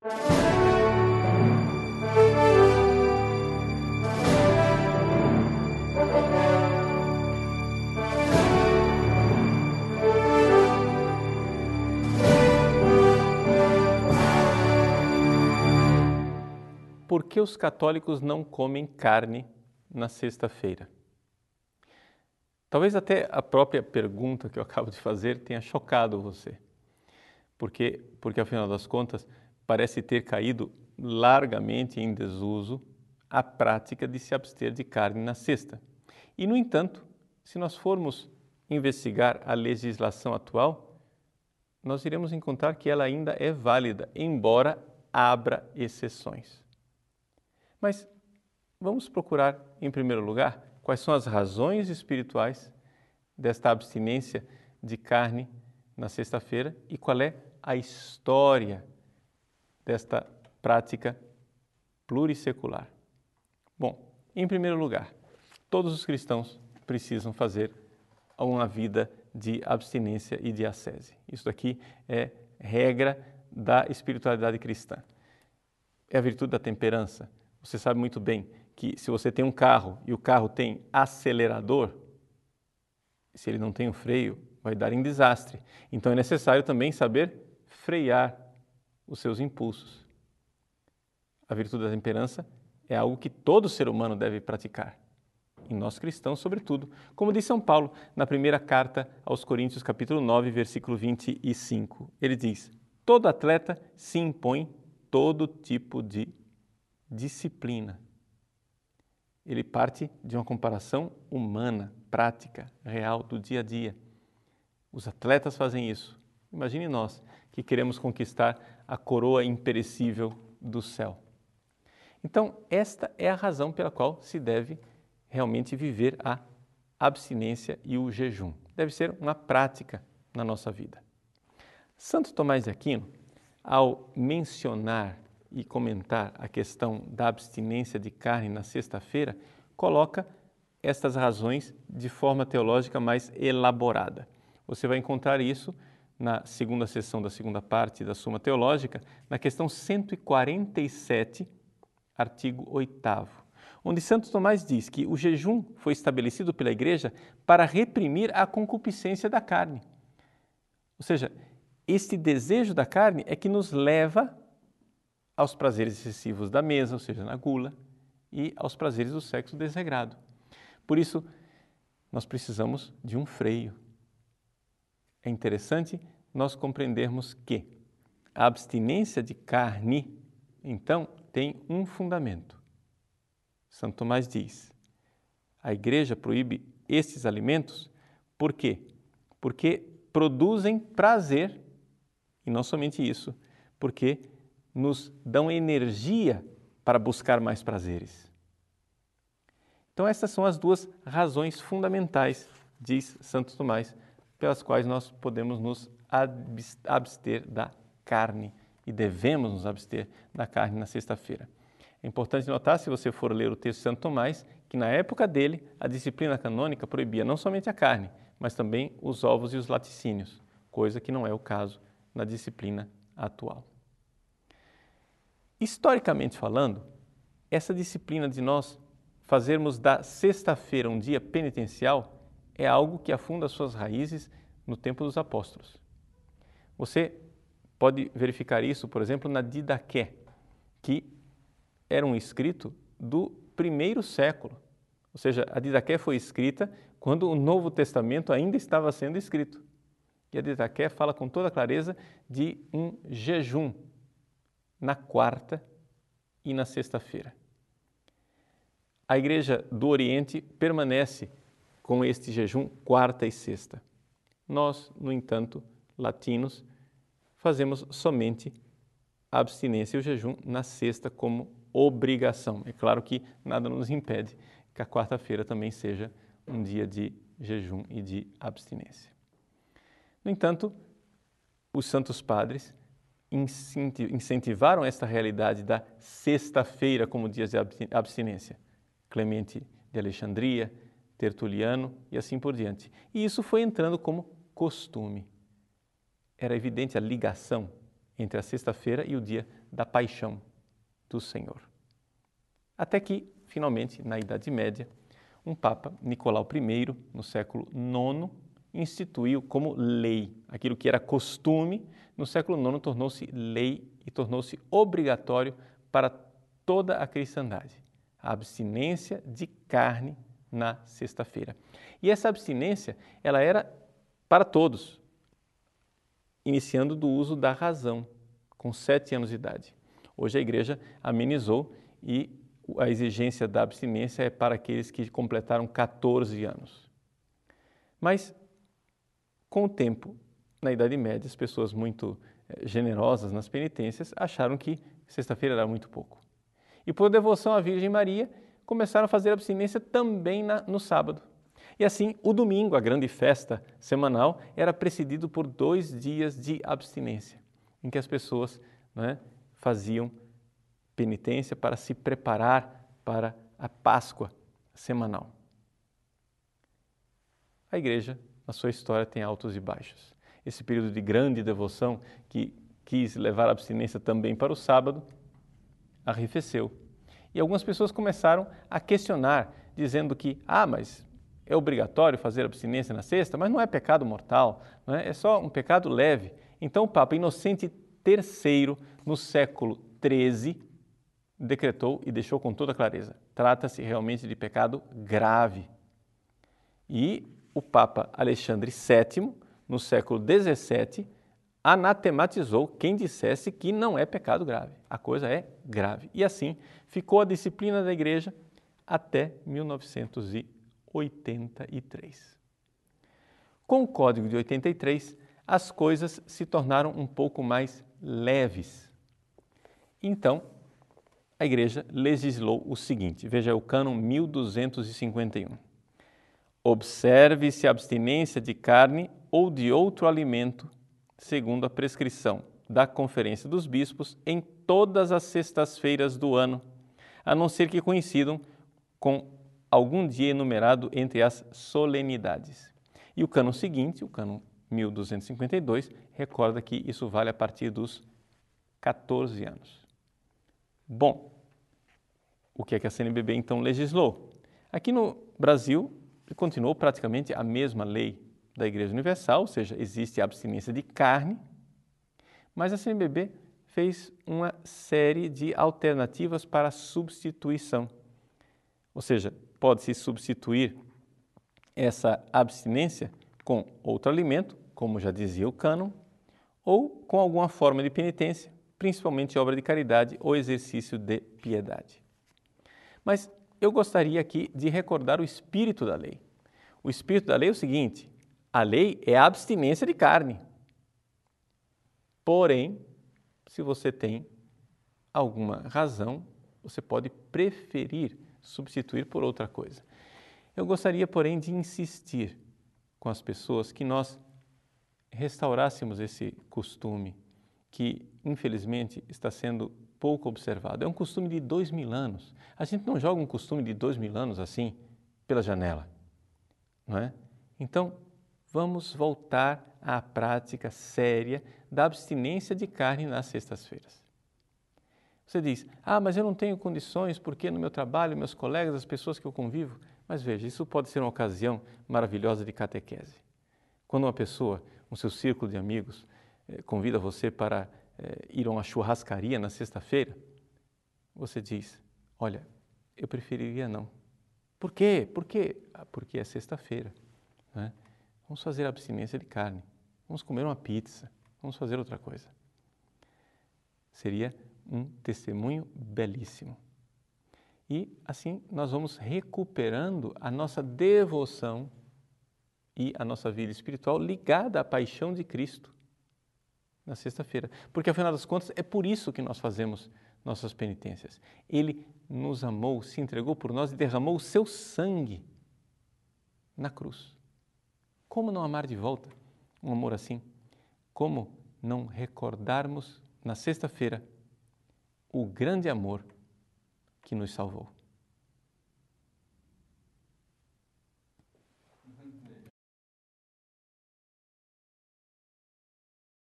Por que os católicos não comem carne na sexta-feira? Talvez até a própria pergunta que eu acabo de fazer tenha chocado você. Porque, porque afinal das contas, parece ter caído largamente em desuso a prática de se abster de carne na sexta. E, no entanto, se nós formos investigar a legislação atual, nós iremos encontrar que ela ainda é válida, embora abra exceções. Mas vamos procurar, em primeiro lugar, quais são as razões espirituais desta abstinência de carne na sexta-feira e qual é a história desta prática plurissecular. Bom, em primeiro lugar, todos os cristãos precisam fazer uma vida de abstinência e de ascese. Isso aqui é regra da espiritualidade cristã. É a virtude da temperança, você sabe muito bem que se você tem um carro e o carro tem acelerador, se ele não tem o um freio, vai dar em desastre. Então é necessário também saber frear os seus impulsos. A virtude da temperança é algo que todo ser humano deve praticar. E nós cristãos, sobretudo, como diz São Paulo na primeira carta aos Coríntios, capítulo 9, versículo 25. Ele diz: Todo atleta se impõe todo tipo de disciplina. Ele parte de uma comparação humana, prática, real, do dia a dia. Os atletas fazem isso. Imagine nós que queremos conquistar a coroa imperecível do céu. Então, esta é a razão pela qual se deve realmente viver a abstinência e o jejum. Deve ser uma prática na nossa vida. Santo Tomás de Aquino, ao mencionar e comentar a questão da abstinência de carne na sexta-feira, coloca estas razões de forma teológica mais elaborada. Você vai encontrar isso na segunda sessão da segunda parte da Suma Teológica, na questão 147, artigo 8 onde Santo Tomás diz que o jejum foi estabelecido pela Igreja para reprimir a concupiscência da carne. Ou seja, este desejo da carne é que nos leva aos prazeres excessivos da mesa, ou seja, na gula, e aos prazeres do sexo desregrado. Por isso, nós precisamos de um freio. É interessante nós compreendermos que a abstinência de carne, então, tem um fundamento. Santo Tomás diz: a igreja proíbe estes alimentos por quê? Porque produzem prazer, e não somente isso, porque nos dão energia para buscar mais prazeres. Então, essas são as duas razões fundamentais, diz Santo Tomás, pelas quais nós podemos nos abster da carne e devemos nos abster da carne na sexta-feira. É importante notar, se você for ler o texto de Santo Tomás, que na época dele a disciplina canônica proibia não somente a carne, mas também os ovos e os laticínios, coisa que não é o caso na disciplina atual. Historicamente falando, essa disciplina de nós fazermos da sexta-feira um dia penitencial é algo que afunda suas raízes no tempo dos apóstolos. Você pode verificar isso, por exemplo, na Didaqué, que era um escrito do primeiro século. Ou seja, a Didaqué foi escrita quando o Novo Testamento ainda estava sendo escrito. E a Didaqué fala com toda clareza de um jejum na quarta e na sexta-feira. A Igreja do Oriente permanece com este jejum quarta e sexta. Nós, no entanto, latinos, fazemos somente a abstinência e o jejum na sexta como obrigação. É claro que nada nos impede que a quarta-feira também seja um dia de jejum e de abstinência. No entanto, os santos padres incentivaram esta realidade da sexta-feira como dia de abstinência. Clemente de Alexandria, Tertuliano e assim por diante. E isso foi entrando como costume. Era evidente a ligação entre a sexta-feira e o dia da paixão do Senhor. Até que, finalmente, na Idade Média, um Papa, Nicolau I, no século IX, instituiu como lei aquilo que era costume, no século IX tornou-se lei e tornou-se obrigatório para toda a cristandade, a abstinência de carne na sexta-feira. E essa abstinência, ela era para todos, iniciando do uso da razão, com sete anos de idade. Hoje a igreja amenizou e a exigência da abstinência é para aqueles que completaram 14 anos. Mas, com o tempo, na Idade Média, as pessoas muito eh, generosas nas penitências acharam que sexta-feira era muito pouco. E por devoção à Virgem Maria, começaram a fazer abstinência também na, no sábado. E assim, o domingo, a grande festa semanal, era precedido por dois dias de abstinência, em que as pessoas né, faziam penitência para se preparar para a Páscoa semanal. A igreja, na sua história, tem altos e baixos. Esse período de grande devoção, que quis levar a abstinência também para o sábado, arrefeceu. E algumas pessoas começaram a questionar, dizendo que, ah, mas é obrigatório fazer abstinência na sexta, mas não é pecado mortal, é? é só um pecado leve. Então o Papa Inocente III, no século XIII, decretou e deixou com toda clareza: trata-se realmente de pecado grave. E o Papa Alexandre VII, no século XVII, anatematizou quem dissesse que não é pecado grave. A coisa é grave. E assim ficou a disciplina da Igreja até 1983. Com o Código de 83, as coisas se tornaram um pouco mais leves. Então, a igreja legislou o seguinte: veja o cânon 1251. Observe-se a abstinência de carne ou de outro alimento, segundo a prescrição da Conferência dos Bispos, em todas as sextas-feiras do ano, a não ser que coincidam com algum dia enumerado entre as solenidades. E o cânon seguinte, o cânon 1252, recorda que isso vale a partir dos 14 anos. Bom, o que é que a CNBB então legislou? Aqui no Brasil, continuou praticamente a mesma lei da Igreja Universal, ou seja, existe a abstinência de carne, mas a CNBB fez uma série de alternativas para substituição. Ou seja, pode-se substituir essa abstinência com outro alimento, como já dizia o cânon, ou com alguma forma de penitência, principalmente obra de caridade ou exercício de piedade. Mas eu gostaria aqui de recordar o espírito da lei. O espírito da lei é o seguinte: a lei é a abstinência de carne. Porém, se você tem alguma razão, você pode preferir substituir por outra coisa. Eu gostaria, porém, de insistir com as pessoas que nós restaurássemos esse costume que, infelizmente, está sendo pouco observado. É um costume de dois mil anos. A gente não joga um costume de dois mil anos assim pela janela, não é? Então, vamos voltar à prática séria da abstinência de carne nas sextas-feiras. Você diz, ah, mas eu não tenho condições porque no meu trabalho, meus colegas, as pessoas que eu convivo. Mas veja, isso pode ser uma ocasião maravilhosa de catequese. Quando uma pessoa, o seu círculo de amigos, eh, convida você para eh, ir a uma churrascaria na sexta-feira, você diz: Olha, eu preferiria não. Por quê? Por quê? Ah, porque é sexta-feira. Né? Vamos fazer abstinência de carne. Vamos comer uma pizza. Vamos fazer outra coisa. Seria um testemunho belíssimo. E assim nós vamos recuperando a nossa devoção e a nossa vida espiritual ligada à paixão de Cristo na sexta-feira. Porque, afinal das contas, é por isso que nós fazemos nossas penitências. Ele nos amou, se entregou por nós e derramou o seu sangue na cruz. Como não amar de volta um amor assim? Como não recordarmos na sexta-feira o grande amor que nos salvou?